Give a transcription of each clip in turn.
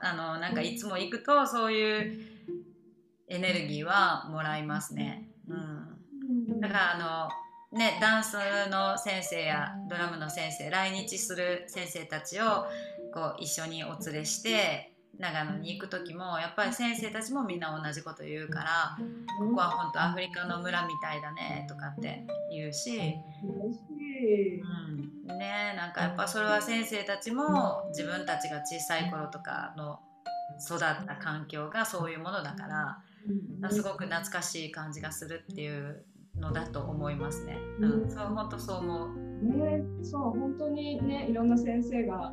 あのなんかいつも行くとそういうエネルギーはもらいますね。うん、だからあのねダンスの先生やドラムの先生来日する先生たちをこう一緒にお連れして長野に行く時もやっぱり先生たちもみんな同じこと言うからここは本当アフリカの村みたいだねとかって言うし、うん、ね。なんかやっぱそれは先生たちも自分たちが小さい頃とかの育った環境がそういうものだからすごく懐かしい感じがするっていうのだと思いますね。うん、そう本当そう思う。ね、そう本当にねいろんな先生が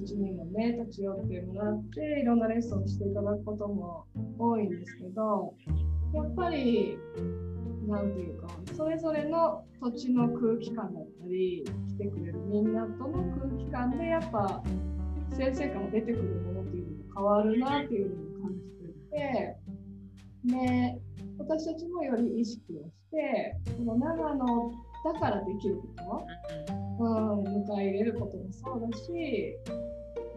うちにもね立ち寄ってもらっていろんなレッスンをしていただくことも多いんですけどやっぱり何て言うかそれぞれの土地の空気感だったり来てくれるみんなとの空気感でやっぱ先生から出てくるものっていうのが変わるなっていうのを感じていてで私たちもより意識をしてこの長野だからできること、うん、迎え入れることもそうだし、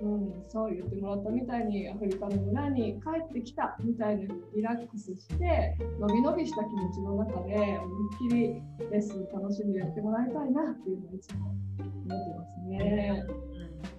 うん、そう言ってもらったみたいにアフリカの村に帰ってきたみたいにリラックスしてのびのびした気持ちの中で思いっきりレッスン楽しんでやってもらいたいなっていうのをいつも思ってますね。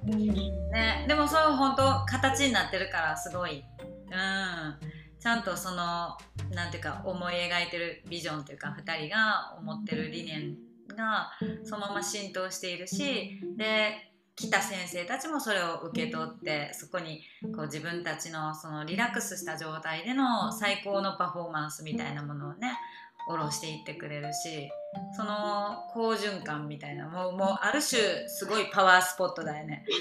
うん、ねでもそう本当形になってるからすごい。うんちゃんとそのなんていうか思い描いてるビジョンというか2人が思ってる理念がそのまま浸透しているしで来た先生たちもそれを受け取ってそこにこう自分たちのそのリラックスした状態での最高のパフォーマンスみたいなものをね下ろしていってくれるしその好循環みたいなもうもうある種すごいパワースポットだよね。